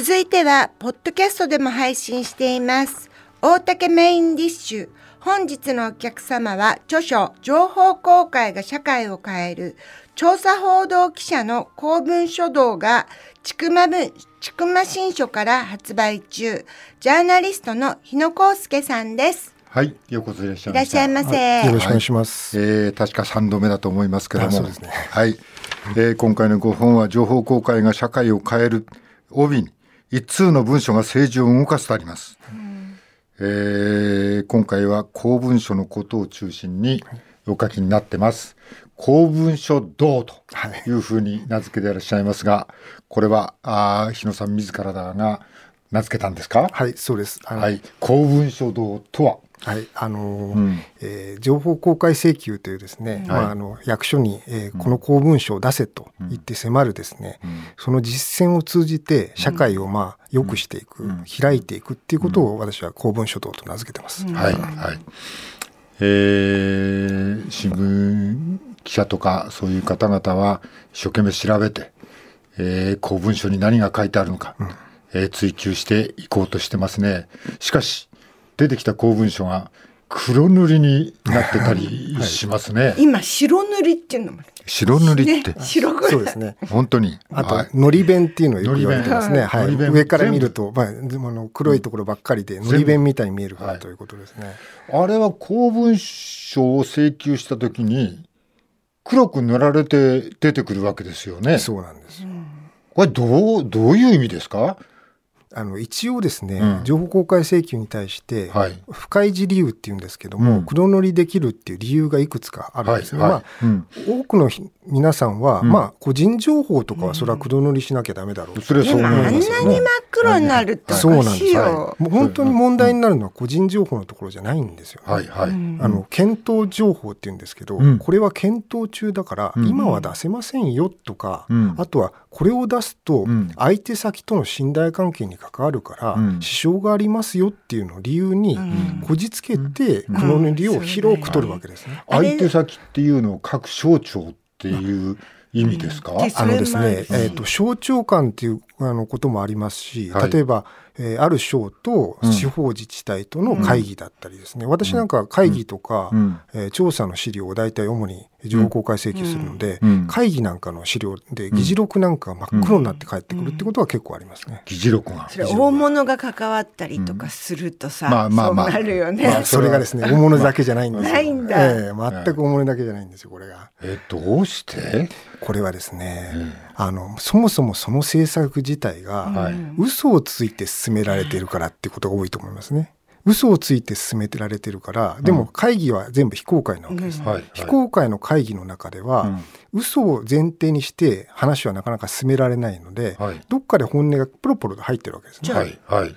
続いては、ポッドキャストでも配信しています。大竹メインディッシュ。本日のお客様は、著書、情報公開が社会を変える、調査報道記者の公文書道が、ちくま文、ちくま新書から発売中、ジャーナリストの日野康介さんです。はい、ようこそいらっしゃいいらっしゃいませ。よろしくお願いします。えー、確か3度目だと思いますけども、あそうですねはい、えー今回のご本は情報公開が社会を変える帯に一通の文書が政治を動かすとあります。えー今回は公文書のことを中心にお書きになってます。公文書道というふうに名付けていらっしゃいますが、これはあー日野さん自らが名付けたんですか？はい、そうです。はい、公文書道とは？はい、あのーうん。えー情報公開請求というですね、まあ、あの役所に、えーこの公文書を出せと言って迫るですね、その実践を通じて社会をまあ良くしていく、開いていくっていうことを私は公文書道と名付けてます。はい、はい。えー新聞記者とかそういう方々は一生懸命調べて、えー公文書に何が書いてあるのか、えー追求していこうとしてますね。しかし、出てきた公文書が黒塗りになってたりしますね。今、白塗りっていうのも白塗りって、ね、白くそうですね。本当に。あとはい、のり弁っていうのをよく言われてますね。はい。上から見ると、まあ、でもあの黒いところばっかりで、のり弁みたいに見えるかはいらということですね。あれは公文書を請求したときに、黒く塗られて出てくるわけですよね。そうなんですよ。これどう、どういう意味ですか？あの一応ですね、うん。情報公開請求に対して、はい。不開示理由っていうんですけども、うん。黒塗りできるっていう理由がいくつかあるんですね。はいまはい。うん。あ、多くのひ皆さんは、うん。まあ、個人情報とかはそれは黒塗りしなきゃダメだろうと。それはそう思でもあんなに真っ黒になるっておそうなんです。よ。よ。もう本当に問題になるのは個人情報のところじゃないんですよね。はいはい。あの検討情報って言うんですけど、うん。これは検討中だから、うん。今は出せませんよとか、うん。あとはこれを出すとうん。相手先との信頼関係に関わるから、うん。支障がありますよっていうのを理由にん。こじつけて黒塗りを広く取るわけですね。相手先っていうのを各省庁っていう意味ですか、うん。あのですね、えっ、と、省庁間っていうあのこともありますし、はい。例えば、えーある省とうん地方自治体との会議だったりですね、私なんか会議とか、うん。えー調査の資料を大体主に情報公開請求するので、うん。会議なんかの資料で議事録なんかが真っ黒になって帰ってくるってことは結構ありますね。議事録が。それ大物が関わったりとかするとさ、まあまあまあ。なるよね。まあ、それがですね、大物だけじゃないんですよ。ないんだ。ええ全く大物だけじゃないんですよ、これが。え、どうして？これはですね、あの、そもそもその政策自体が、はい。嘘をついて進められているからってことが多いと思いますね。嘘をついて進めてられてるから、でも会議は全部非公開なわけです。はい。非公開の会議の中では、嘘を前提にして話はなかなか進められないので、はいどっかで本音がポロポロと入ってるわけですね。はい。はい。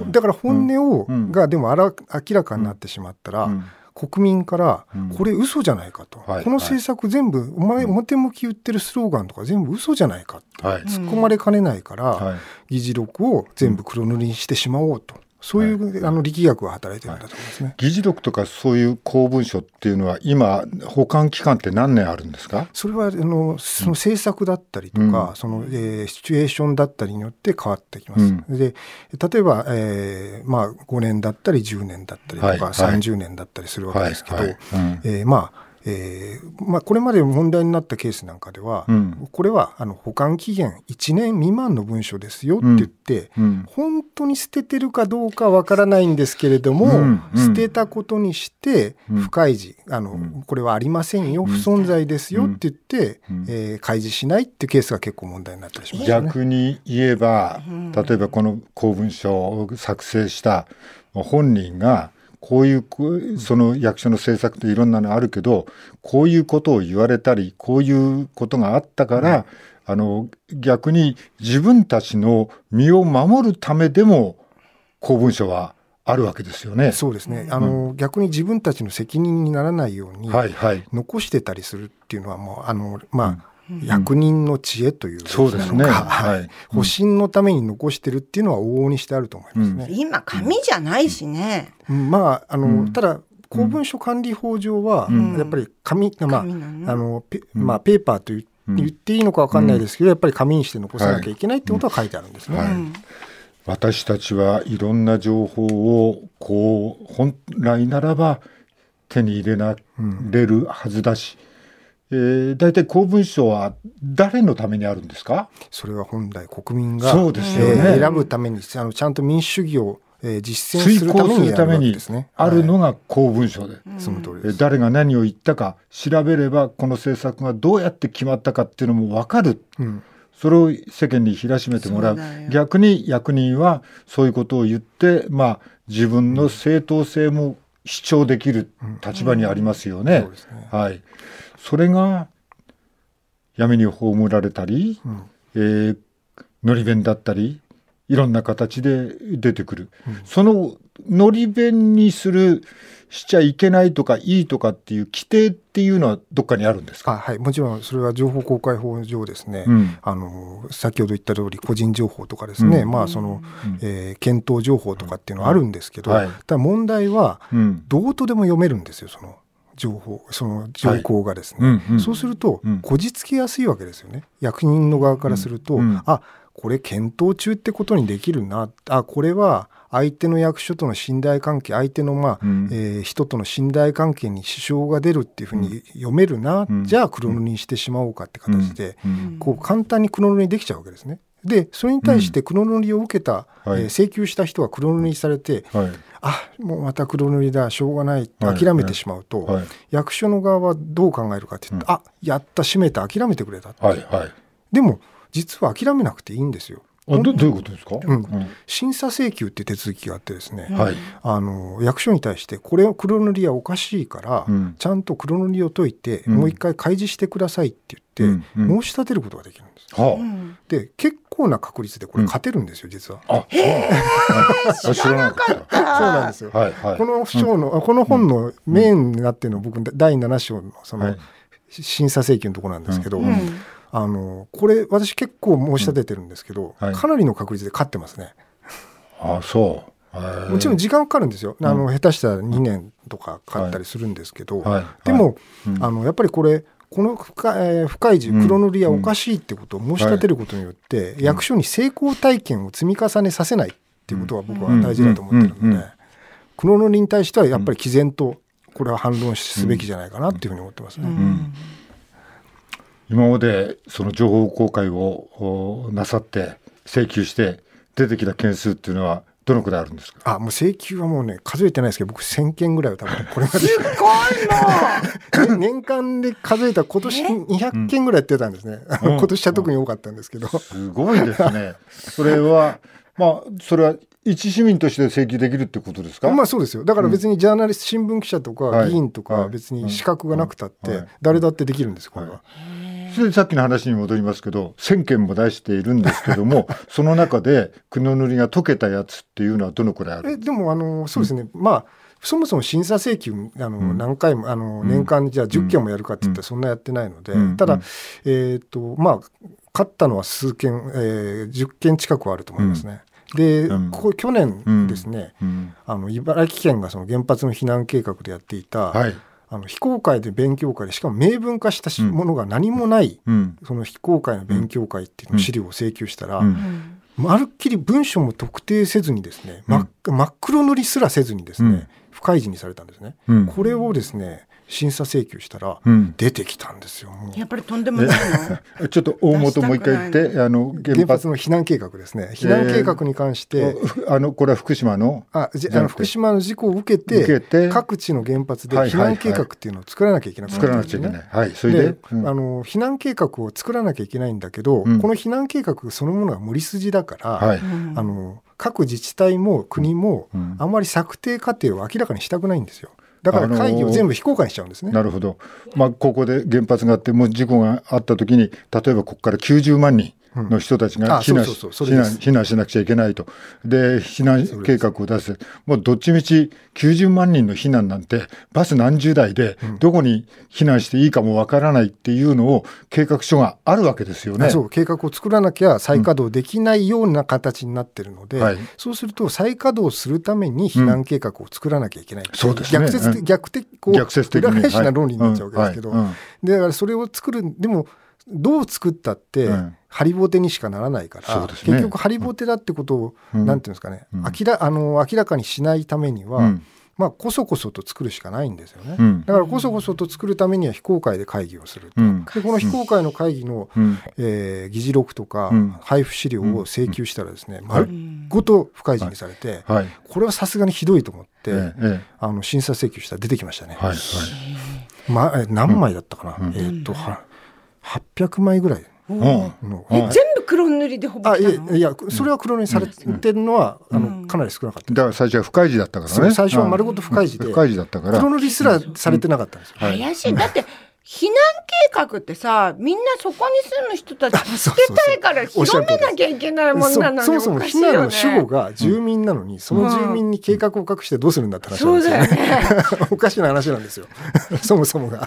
うん。だから本音を、うんがでもあら明らかになってしまったら、うん国民からうん。これ嘘じゃないかと、はい。この政策全部、お前表向き言ってるスローガンとか全部嘘じゃないかと。はい。突っ込まれかねないから、はい。議事録を全部黒塗りにしてしまおうと、そういう、あの力学が働いてるんだと思いますね。議事録とかそういう公文書っていうのは今、保管期間って何年あるんですか？それはあのその政策だったりとか、うん。その、えーシチュエーションだったりによって変わってきます。うん。で例えば、えーまあ、5年だったり10年だったりとか、はいはい。30年だったりするわけですけど、えーまあえーまあ、これまで問題になったケースなんかでは、うん。これはあの保管期限1年未満の文書ですよって言って、うん。本当に捨ててるかどうかわからないんですけれども、うん。うん。捨てたことにしてうん。不開示、あのん。これはありませんよ、不存在ですよって言って、うん。えー開示しないっていうケースが結構問題になったりしますよね。逆に言えば、例えばこの公文書を作成した本人が、こういうその役所の政策っていろんなのあるけど、こういうことを言われたり、こういうことがあったから、あの、逆に自分たちの身を守るためでも、公文書はあるわけですよね。そうですね、あの逆に自分たちの責任にならないように、はいはい。残してたりするっていうのはもうあのまあ、役人の知恵というそうですね。はい。保身のために残してるっていうのは往々にしてあると思いますね。今紙じゃないしね。うん。まああの、うん。ただ公文書管理法上は、うん。やっぱり紙、まああのペまあ、ペーパーという言っていいのか分かんないですけど、やっぱり紙にして残さなきゃいけないってことは書いてあるんですね。はい。私たちはいろんな情報をこう本来ならば手に入れられるはずだし、えー、大体公文書は誰のためにあるんですか？それは本来国民がそうですよね、えー選ぶためにあのちゃんと民主主義を、えー実践す遂るためにやる。あるのが、が公文書で、その通りえーです。誰が何を言ったか調べればこの政策がどうやって決まったかっていうのも分かる。うん。それを世間に知らしめてもらう。逆に役人はそういうことを言って、まあ、自分の正当性も主張できる立場にありますよね。そうですね。はい、それが闇に葬られたり、ん。えーのり弁だったりいろんな形で出てくる、そののり弁にするしちゃいけないとかいいとかっていう規定っていうのはどっかにあるんですか、あはい、もちろんそれは情報公開法上ですね、うん。あの先ほど言った通り個人情報とかですね、うん。まあその、えー検討情報とかっていうのはあるんですけど、はい。ただ問題はうん。どうとでも読めるんですよその情報その情報がですね、うんうん。そうするとうん。こじつけやすいわけですよね。役人の側からすると、うんうん。あこれ検討中ってことにできるな。あこれは相手の役所との信頼関係相手の、まあうん。えー人との信頼関係に支障が出るっていうふうに読めるな、うん。じゃあ黒塗りにしてしまおうかって形で、うん。こう簡単に黒塗りにできちゃうわけですね。でそれに対して黒塗りを受けた、はい。えー請求した人が黒塗りにされて、はい。あもうまた黒塗りだしょうがないはい。諦めてしまうと、はい。役所の側はどう考えるかって言って、あやった閉めた諦めてくれたって、はいはいでも実は諦めなくていいんですよ。あどどういうことですか、うん。審査請求って手続きがあってですね、はい。あの役所に対してこれを黒塗りはおかしいから、うん。ちゃんと黒塗りを解いて、うん。もう一回開示してくださいって言って、申し立てることができるんです。はで結構な確率でこれ勝てるんですよ、実は。あ、あ、そうあ知らなかった。そうなんですよ。はいはい。この章の、あこの本のメインになってるのは僕第7章のその、はい。審査請求のところなんですけど、うんあのこれ私結構申し立ててるんですけど、はい。かなりの確率で勝ってますね。あ、そう。はいもちろん時間かかるんですよ。あの下手したら2年とかかかったりするんですけど、はい。でも、うん。あのやっぱりこれこの深,、えー深い字うん。黒塗りはおかしいってことを申し立てることによって、役所に成功体験を積み重ねさせないっていうことは僕は大事だと思ってるのでうん。うん。うん。黒塗りに対してはやっぱり毅然とこれは反論すべきじゃないかなっていうふうに思ってますね。今までその情報公開をおなさって請求して出てきた件数っていうのはどのくらいあるんですか？あもう請求はもうね数えてないですけど僕1000件ぐらいは多分これまで。すごいも 年間で数えたら今年200件ぐらいやってたんですね、うん。今年は特に多かったんですけど、すごいですね。それはまあそれは一市民として請求できるってことですか？まあそうですよ。だから別にジャーナリスト新聞記者とはい。か議員とはい。か別に資格がなくたってはい。誰だってできるんですこれは。それでさっきの話に戻りますけど1000件も出しているんですけども その中で黒塗りが解けたやつっていうのはどのくらいあるえでもあのそうですね、まあそもそも審査請求あの、何回もあの年間にじゃあ10件もやるかって言ったらそんなやってないので、うん。ただ、うんえっ、とまあ勝ったのは数件、えー、10件近くはあると思いますね。で、うん。ここ去年ですね、うん。あの茨城県がその原発の避難計画でやっていた、はい。あの非公開で勉強会でしかも明文化したしものが何もない、うん。その非公開の勉強会っていうの資料を請求したら、うん。まるっきり文章も特定せずにですね、真っ真っ黒塗りすらせずにですね、うん。不開示にされたんですね、うん。これをですね審査請求したらうん。出てきたんですよ、やっぱりとんでもないの？ちょっと大元もう一回言って、あの原原発発の避難計画ですね。避難計画に関して、あのこれは福島の？あじあの福島の事故を受けて受けて。各地の原発で避はいはいはい。難計画っていうのを作らなきゃいけなかった作らんですよね。なくちゃいけない。はい。それで、で、うん。あの避難計画を作らなきゃいけないんだけど、うん。この避難計画そのものが無理筋だから、はい。あの各自治体も国もうん。あんまり策定過程を明らかにしたくないんですよ。だから会議を全部非公開しちゃうんですね。なるほど。まあ、ここで原発があって、もう事故があったときに、例えばここから90万人の人たちが避難避難しなくちゃいけないと。で、避難計画を出す。もうどっちみち90万人の避難なんて、バス何十台で、どこに避難していいかもわからないっていうのを計画書があるわけですよね。あそう。計画を作らなきゃ再稼働できないような形になってるので、はい。そうすると再稼働するために避難計画を作らなきゃいけない、そうですね。逆説うん。逆的こう逆説的に。裏返しな論理になっちゃうわけですけど、だからそれを作るでもどう作ったって、うん。ハリボテにしかならないから、ね。結局ハリボテだってことを、うん。なんていうんですかね、うん。明らあの明らかにしないためには、うん。まあこそこそと作るしかないんですよね。うん。だからこそこそと作るためには非公開で会議をすると。うん。でこの非公開の会議の、うん。えー議事録とか、うん。配布資料を請求したらですね、ん。丸ごと不開示にされて、はい。これはさすがにひどいと思って、えええあの審査請求したら出てきましたね。えはいはい。まえ何枚だったかな、うん。えーっとは800枚ぐらい全部黒塗りでほぼあいやいやそれは黒塗りされてるのは、あのかなり少なかった。だから最初は不開示だったからね。最初は丸ごと不開示で。不開示だったから。黒塗りすらされてなかったんですよ。はい。怪しい。だって避難計画ってさみんなそこに住む人たち助けたいから広めなきゃいけないもんなのにそそもそもおかしいよね。避難の主語が住民なのに、その住民に計画を隠してどうするん。だって話なんそうですよだよね。ねおかしな話なんですよ。そもそもが。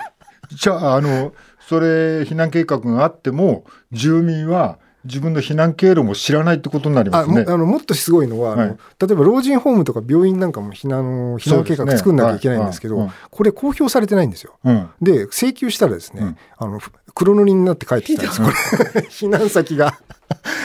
じゃああのそれ避難計画があっても住民は自分の避難経路も知らないってことになりますね。あのもっとすごいのは、はい。例えば老人ホームとか病院なんかも避難避難計画作んなきゃいけないんですけど、そうですねこれ公表されてないんですよ。うん。で請求したらですね、うん。あのふ黒塗りになって帰ってきたんです。これ 避難先が。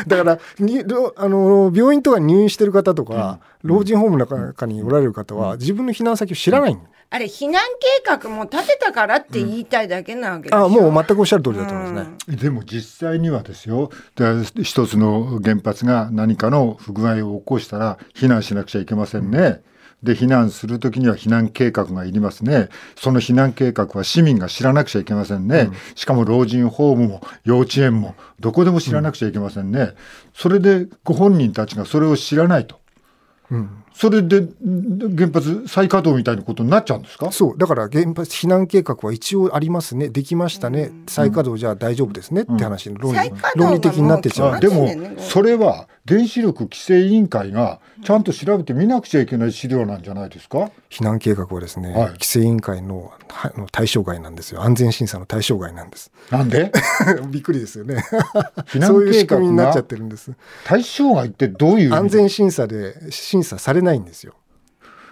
だからにろあの病院とかに入院してる方とか、老人ホームの中におられる方は自分の避難先を知らないんあれ避難計画も立てたからって言いたいだけなわけでしょ、あもう全くおっしゃる通りだと思いますね。でも実際にはですよで一つの原発が何かの不具合を起こしたら避難しなくちゃいけませんね。で避難するときには避難計画がいりますね。その避難計画は市民が知らなくちゃいけませんね。しかも老人ホームも幼稚園もどこでも知らなくちゃいけませんね。それでご本人たちがそれを知らないと。うんそれでん原発再稼働みたいなことになっちゃうんですか？そう。だから原発避難計画は一応ありますね。できましたね、再稼働じゃあ大丈夫ですねって話の論理,、論理的になってっちゃうでもそれは原子力規制委員会がちゃんと調べてみなくちゃいけない資料なんじゃないですか？避難計画はですね、はい。規制委員会のはの対象外なんですよ。安全審査の対象外なんです。なんで？びっくりですよね。避難そういう仕計画組みになっちゃがってるんです。対象外ってどういう意味？安全審査で審査されないんですよ。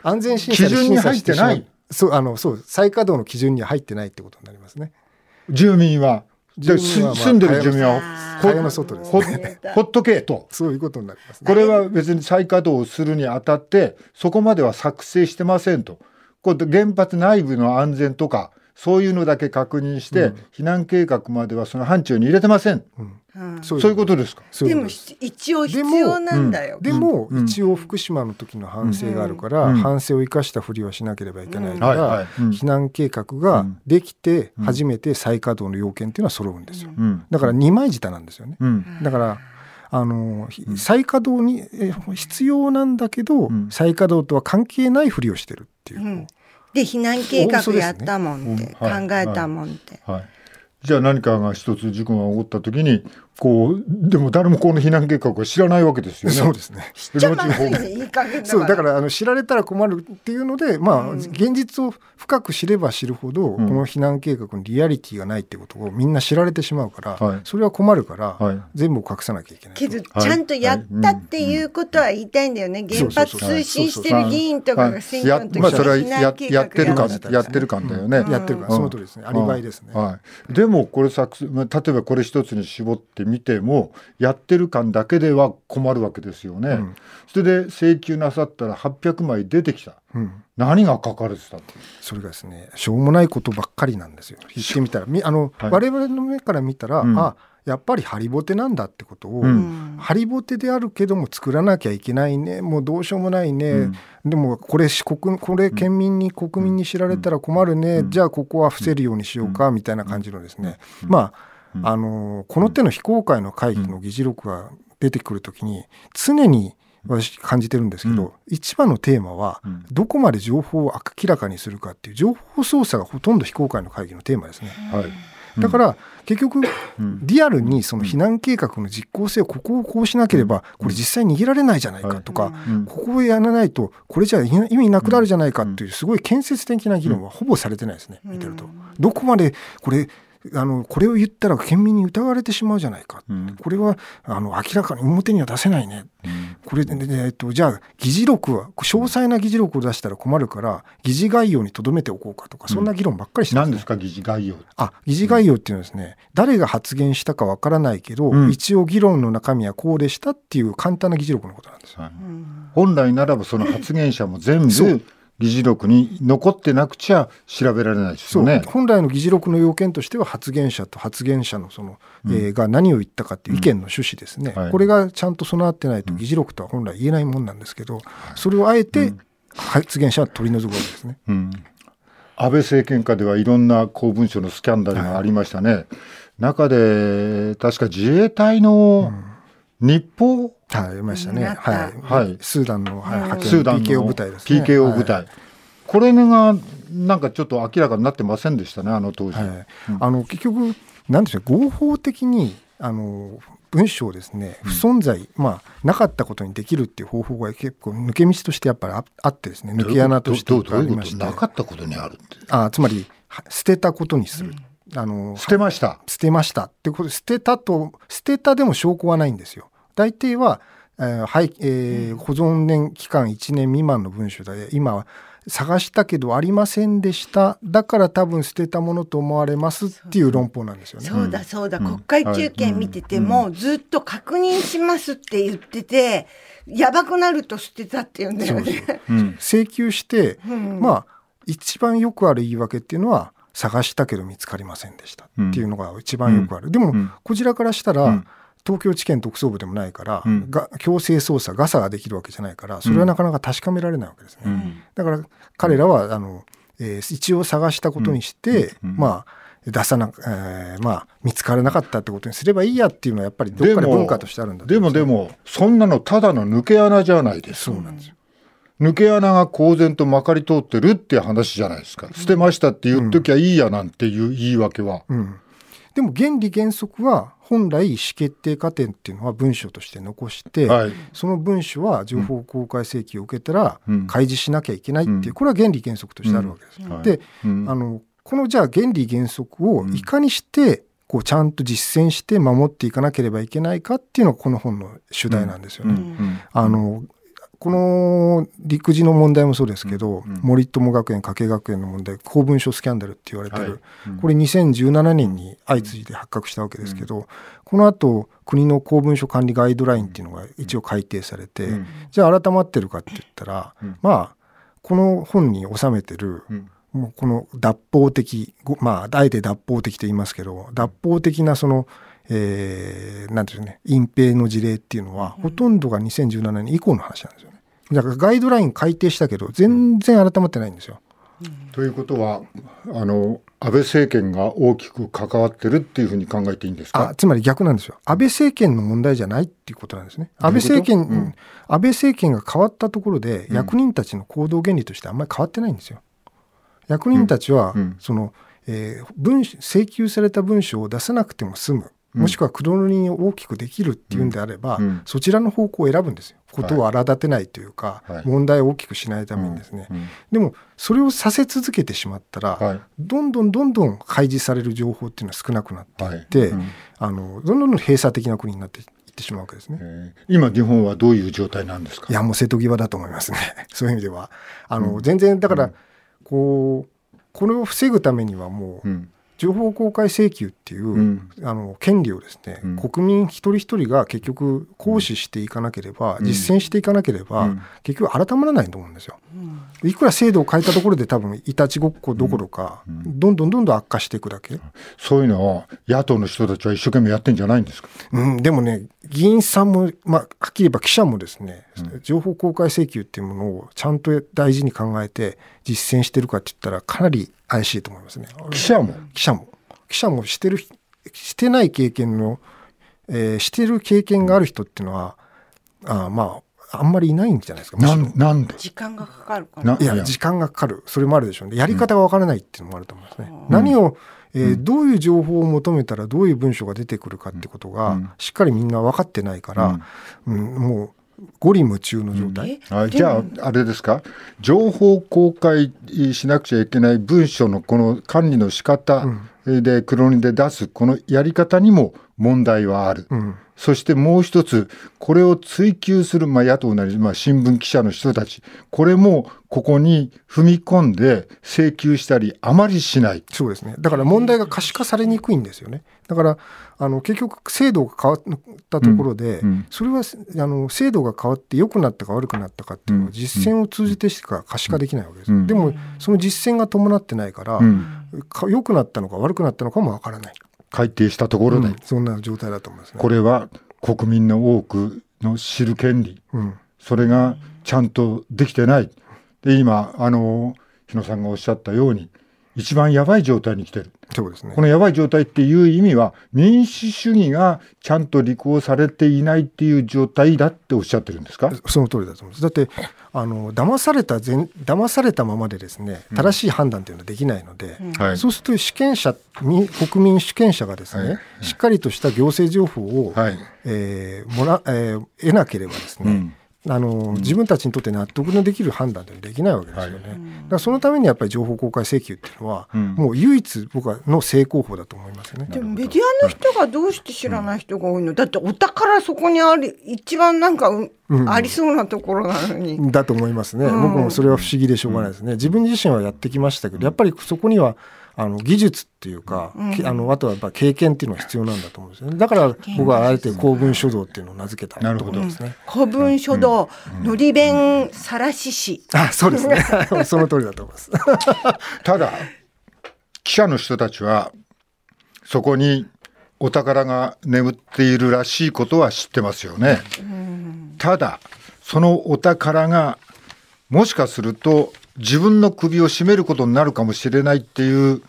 安全審査で基準に入ってない審査してしまう。そうあのそう再稼働の基準には入ってないってことになりますね。住民は？で住んでる住民は？蚊帳の外ですほねほっとけと。そういうことになりますね。これは別に再稼働するにあたってそこまでは作成してませんと。これ原発内部の安全とかそういうのだけ確認して、避難計画まではその範疇に入れてませんうんそうそういうことですか？でも一応必要なんだよ。でも、うん一応福島の時の反省があるから、うん反省を生かしたふりはしなければいけないから、はいはいうん避難計画ができて初めて再稼働の要件っていうのは揃うんですよ。うんだから二枚舌なんですよね。うんだからあのひ再稼働にえ必要なんだけど、ん再稼働とは関係ないふりをしてるっていう。うんで避難計画やったもんって、大嘘ですね考えたもんって。はい、じゃあ何かが一つ事故が起こった時にこうでも誰もこの避難計画を知らないわけですよね。そうですね。じゃあまずいい加減だから。そうだからあの知られたら困るっていうので、まあうん。現実を深く知れば知るほど、ん。この避難計画にリアリティがないってことをみんな知られてしまうから、はい。それは困るから、はい。全部を隠さなきゃいけない。けどちゃんとやったっていうことは言いたいんだよね。原発推進してる議員とかが選挙の時まあそれはに避や難計画やってるかやってるかんだよね。やってるから、その通りですね。アリバイですね。はい、でもこれ作まあ例えばこれ一つに絞ってみてもやってる感だけでは困るわけですよね。うん。それで請求なさったら800枚出てきた。うん。何が書かれてたのそれがですね、しょうもないことばっかりなんですよ。言ってみたら、みあの、はい。我々の目から見たら、うん。あ、やっぱりハリボテなんだってことを、うん。うんハリボテであるけども作らなきゃいけないね。もうどうしようもないね、うん。でもこれ四国これ県民に国民に知られたら困るね、うん。じゃあここは伏せるようにしようか、みたいな感じのですね、まあ、あのこの手の非公開の会議の議事録が出てくるときに常に私感じてるんですけど、うん。一番のテーマはうん。どこまで情報を明らかにするかっていう情報操作がほとんど非公開の会議のテーマですね。はい。だから結局うん。リアルにその避難計画の実効性をここをこうしなければこれ実際逃げられないじゃないかとかうん。ここをやらないとこれじゃ意味なくなるじゃないかっていうすごい建設的な議論はほぼされてないですね見てると。どこまでこれあのこれを言ったら県民に疑われてしまうじゃないか。うん。これはあの明らかに表には出せないね。うん。ここれ、えっと、じゃあ議事録は詳細な議事録を出したら困るから議事概要にとどめておこうかとかそんな議論ばっかりしてます、ね、何ですか議事概要あ議事概要っていうのはですね、誰が発言したかわからないけど、うん、一応議論の中身はこうでしたっていう簡単な議事録のことなんですよ、はい、本来ならばその発言者も全部議事録に残ってなくちゃ調べられないですよね。本来の議事録の要件としては発言者と発言者のその、うん、えー、が何を言ったかっていう意見の趣旨ですね、うん。はい、これがちゃんと備わってないと議事録とは本来言えないもんなんですけど、それをあえて発言者は取り除くわけですね。うん。安倍政権下ではいろんな公文書のスキャンダルがありましたね。はい、中で確か自衛隊の日報、はい、いましたね。はい。はい。スーダンの、はい、派遣スーダンの PKO 部隊ですね。PKO 部隊。はい、これがなんかちょっと明らかになってませんでしたね、あの当時。はい、あの結局なんでしょう合法的にあの文章ですね不存在、うん、まあなかったことにできるっていう方法が結構抜け道としてやっぱりああってですね抜け穴としてありましてなかったことにあるあつまり捨てたことにする。うん、あの捨てました捨てましたってこと捨てたと捨てたでも証拠はないんですよ。大抵は、えーはいえー、保存年期間1年未満の文書で今探したけどありませんでした。だから多分捨てたものと思われますっていう論法なんですよね。そうだそうだ、国会中継見てても、ずっと確認しますって言っててやばくなると捨てたっていうんだよね。請求して、まあ一番よくある言い訳っていうのは探したけど見つかりませんでしたっていうのが一番よくある。でも、こちらからしたら、東京地検特捜部でもないから、うん、が強制捜査ガサができるわけじゃないからそれはなかなか確かめられないわけですね、うん、だから彼らはあの、えー、一応探したことにして、まあ出さな、えー、まあ見つからなかったってことにすればいいやっていうのはやっぱりどっかで文化としてあるんだでもでもそんなのただの抜け穴じゃないです。そうなんですよ。抜け穴が公然とまかり通ってるっていう話じゃないですか、捨てましたって言っときゃいいやなんていう言い訳は、うん、でも原理原則は本来意思決定過程っていうのは文書として残して、はい、その文書は情報公開請求を受けたら開示しなきゃいけないっていう、これは原理原則としてあるわけです。うん、で、あのこのじゃあ原理原則をいかにしてこうちゃんと実践して守っていかなければいけないかっていうのがこの本の主題なんですよね。あのこの陸自の問題もそうですけど、うん、森友学園加計学園の問題公文書スキャンダルって言われてる、はい。うん、これ2017年に相次いで発覚したわけですけど、うん、このあと国の公文書管理ガイドラインっていうのが一応改定されて、じゃあ改まってるかって言ったら、まあこの本に収めてる、もうこの脱法的まああえて脱法的と言いますけど脱法的なそのえー、なんていうね隠蔽の事例っていうのは、ほとんどが2017年以降の話なんですよ。だからガイドライン改定したけど全然改まってないんですよ。ということはあの安倍政権が大きく関わってるっていうふうに考えていいんですか？つまり逆なんですよ。安倍政権の問題じゃないっていうことなんですね。安倍政権、うん、安倍政権が変わったところで役人たちの行動原理としてあんまり変わってないんですよ。役人たちは、うん、その、えー、文請求された文書を出さなくても済むもしくは黒塗りに大きくできるっていうんであれば、うん。うん、そちらの方向を選ぶんですよ。ことを荒立てないというか、はい、問題を大きくしないためにですね、うん、でもそれをさせ続けてしまったら、はい、どんどんどんどん開示される情報っていうのは少なくなっていって、はい、あのどんどん閉鎖的な国になっていってしまうわけですね。今日本はどういう状態なんですか？いやもう瀬戸際だと思いますね。そういう意味では。あの、全然だから、こうこれを防ぐためにはもう、情報公開請求っていう、うん、あの権利をですね、うん、国民一人一人が結局行使していかなければ、うん、実践していかなければ、結局改まらないと思うんですよ。いくら制度を変えたところで多分いたちごっこどころか、どんどんどんどん悪化していくだけ。そういうのは野党の人たちは一生懸命やってんじゃないんですか？うん、でもね議員さんも、まあ、はっきり言えば記者もですね、情報公開請求っていうものをちゃんと大事に考えて実践してるかって言ったらかなり怪しいと思いますね。記者も？記者も。記者もしてる、してない経験の、えー、してる経験がある人っていうのは、あまあ、あんまりいないんじゃないですか。なんなんで？時間がかかるかいや、時間がかかる。それもあるでしょうね。やり方がわからないっていうのもあると思いますね。うん、何を、えー、うん、どういう情報を求めたらどういう文章が出てくるかってことが、しっかりみんな分かってないから、うん、もう、五里夢中の状態、うん、あじゃああれですか？情報公開しなくちゃいけない文書のこの管理の仕方で黒塗りで出すこのやり方にも問題はある。うん、そしてもう一つ、これを追及する、まあ、野党なり、まあ、新聞記者の人たち、これもここに踏み込んで請求したり、あまりしない。そうですね。だから問題が可視化されにくいんですよね。だから、あの結局、制度が変わったところで、うんうん、それはあの制度が変わって良くなったか悪くなったかっていうのは、実践を通じてしか可視化できないわけです。でも、その実践が伴ってないから、良くなったのか悪くなったのかもわからない。改定したところで、うん、そんな状態だと思います、ね、これは国民の多くの知る権利、うん、それがちゃんとできてない。で今あの日野さんがおっしゃったように一番やばい状態に来てる。そうですね。このやばい状態っていう意味は民主主義がちゃんと履行されていないっていう状態だっておっしゃってるんですか？その通りだと思います。だってあの騙された全騙されたままでですね正しい判断というのはできないので、うん、そうすると主権者国民主権者がですね、はい、しっかりとした行政情報を、はい、えー、もら、えー、得なければですね、うんあの、うん、自分たちにとって納得のできる判断でできないわけですよね。はい、だからそのためにやっぱり情報公開請求っていうのは、うん、もう唯一僕はの成功法だと思いますよね。でもメディアの人がどうして知らない人が多いの、うん、だってお宝そこにあり一番なんか、ありそうなところなのに。だと思いますね。僕もそれは不思議でしょうがないですね。自分自身はやってきましたけど、やっぱりそこにはあの技術っていうか、うん、あのあとはやっぱ経験っていうのは必要なんだと思うんですよね。だから僕はあえて公文書道っていうのを名付けたところですね、公文書道、のり弁さらし師あそうですね。その通りだと思います。ただ記者の人たちはそこにお宝が眠っているらしいことは知ってますよね、ただそのお宝がもしかすると自分の首を絞めることになるかもしれないっていう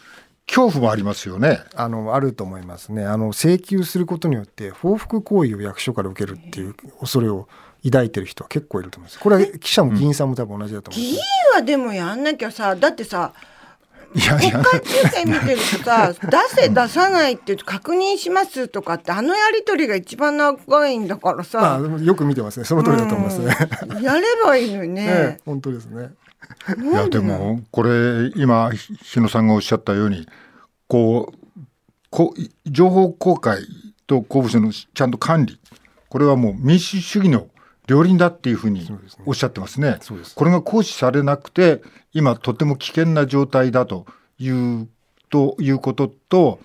恐怖もありますよね。あのあると思いますね。あの請求することによって報復行為を役所から受けるっていう恐れを抱いてる人は結構いると思います。これは記者も議員さんも多分同じだと思います。議員はでもやんなきゃさ、だってさ。いや国会中継見てるとさ 出せ出さないって確認しますとかってあのやり取りが一番長いんだからさ、まあ、よく見てますねその通りだと思いますね、やればいいのにねね 本当ですねいやでもこれ今日野さんがおっしゃったようにこうこ情報公開と公文書のちゃんと管理。これはもう民主主義の両輪だっていうふうにおっしゃってますね。す。ねこれが行使されなくて今とても危険な状態だというということと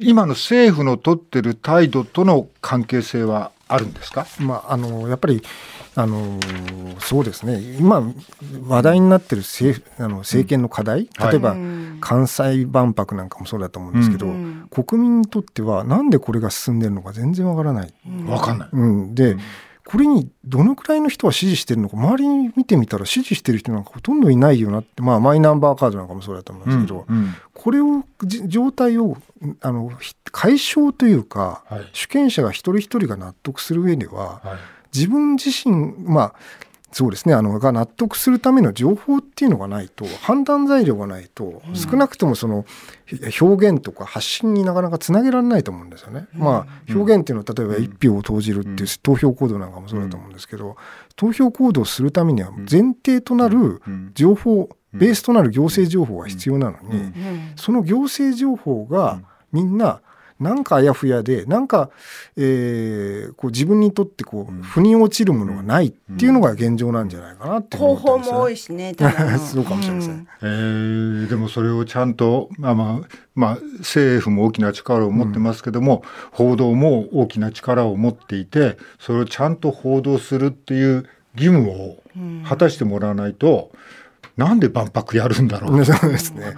今の政府の取ってる態度との関係性はあるんですか、まあ、あのやっぱりあのそうですね。今話題になってる政あの政権の課題、うん、例えば、はい、関西万博なんかもそうだと思うんですけど、うん、国民にとってはなんでこれが進んでるのか全然わからない。わ、かんない、うん、で、これにどのくらいの人は支持してるのか周りに見てみたら支持してる人なんかほとんどいないよなってまあマイナンバーカードなんかもそうだと思うんですけど、うんうん、これを状態をあの解消というか、はい、主権者が一人一人が納得する上では、はい、自分自身まあそうですね。あのが納得するための情報っていうのがないと判断材料がないと、少なくともその表現とか発信になかなかつなげられないと思うんですよね。まあ表現っていうのは例えば一票を投じるっていう投票行動なんかもそうだと思うんですけど、投票行動するためには前提となる情報、ベースとなる行政情報が必要なのに、その行政情報がみんななんかあやふやでなんか、えー、こう自分にとってこう、腑に落ちるものがないっていうのが現状なんじゃないかなって思ったんですよ、ね、も多いしね そうかもしれません、うん、えー、でもそれをちゃんと、まあまあまあ、政府も大きな力を持ってますけども、うん、報道も大きな力を持っていてそれをちゃんと報道するっていう義務を果たしてもらわないと、うん、なんで万博やるんだろう、そうですね、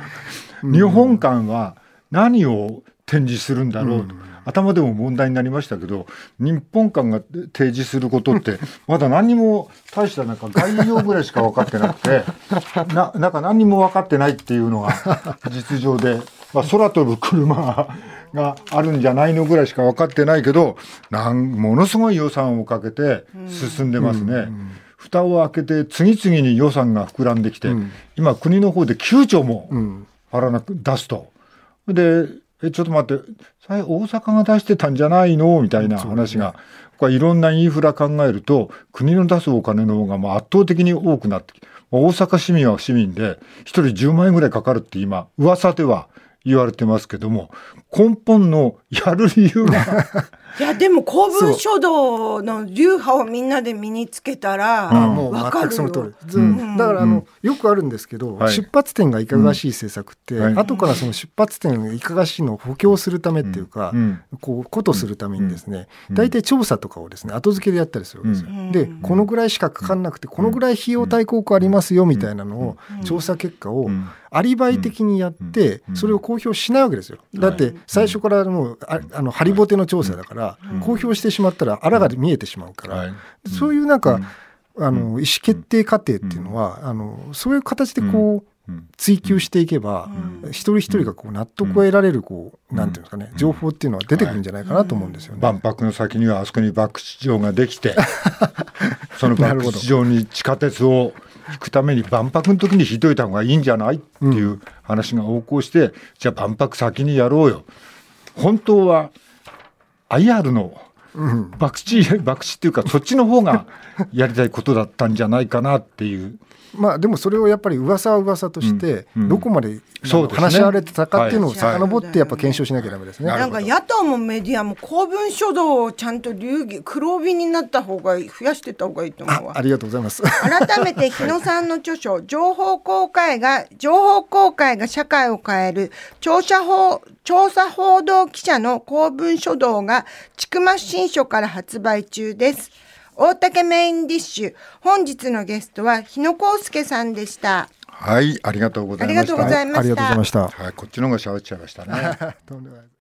日本館は何を展示するんだろうと、うん、頭でも問題になりましたけど日本館が提示することって まだ何にも大したなんか概要ぐらいしか分かってなくて ななんか何にも分かってないっていうのが実情で、まあ、空飛ぶ車があるんじゃないのぐらいしか分かってないけどなんものすごい予算をかけて進んでますね。うん。蓋を開けて次々に予算が膨らんできて、うん、今国の方で9兆も払わなく出すと。でえ、ちょっと待って、大阪が出してたんじゃないの？みたいな話が、これいろんなインフラ考えると、国の出すお金の方が圧倒的に多くなってきて、大阪市民は市民で、一人10万円ぐらいかかるって今、噂では言われてますけども根本のやる理由がいやでも公文書道の流派をみんなで身につけたら、あもう全くその通り、うん。だからあの、よくあるんですけど、はい、出発点がいかがわしい政策って、はい、後からその出発点いかがわしいのを補強するためっていうか、うん、こうことするためにですね、大体調査とかをですね後付けでやったりするわけですよ。でこのぐらいしかかかんなくてこのぐらい費用対効果ありますよみたいなのを調査結果をアリバイ的にやってそれを公表しないわけですよ。だって最初からもうああのハリボテの調査だから、公表してしまったらあらが見えてしまうから、そういうなんか、あの意思決定過程っていうのは、あのそういう形でこう、追求していけば、一人一人がこう納得を得られるこう、なんていうんですかね情報っていうのは出てくるんじゃないかなと思うんですよね。万博の先にはあそこに博打場ができて その博打場に地下鉄を引くために万博の時に引いといた方がいいんじゃない？っていう話が横行して、じゃあ万博先にやろうよ。本当は IR の博打、博打っていうかそっちの方が やりたいことだったんじゃないかなっていうまあでもそれをやっぱり噂は噂としてどこまで話し合われてたかっていうのを遡ってやっぱ検証しなきゃダメですね。なんか野党もメディアも公文書道をちゃんと流儀黒帯になった方が増やしてた方がいいと思うわ。ありがとうございます。改めて日野さんの著書 情報公開が情報公開が社会を変える調査報調査報道記者の公文書道が千曲新書から発売中です。大竹メインディッシュ本日のゲストは日野康介さんでしたはいありがとうございましたありがとうございました、はいこっちの方が喋っちゃいましたね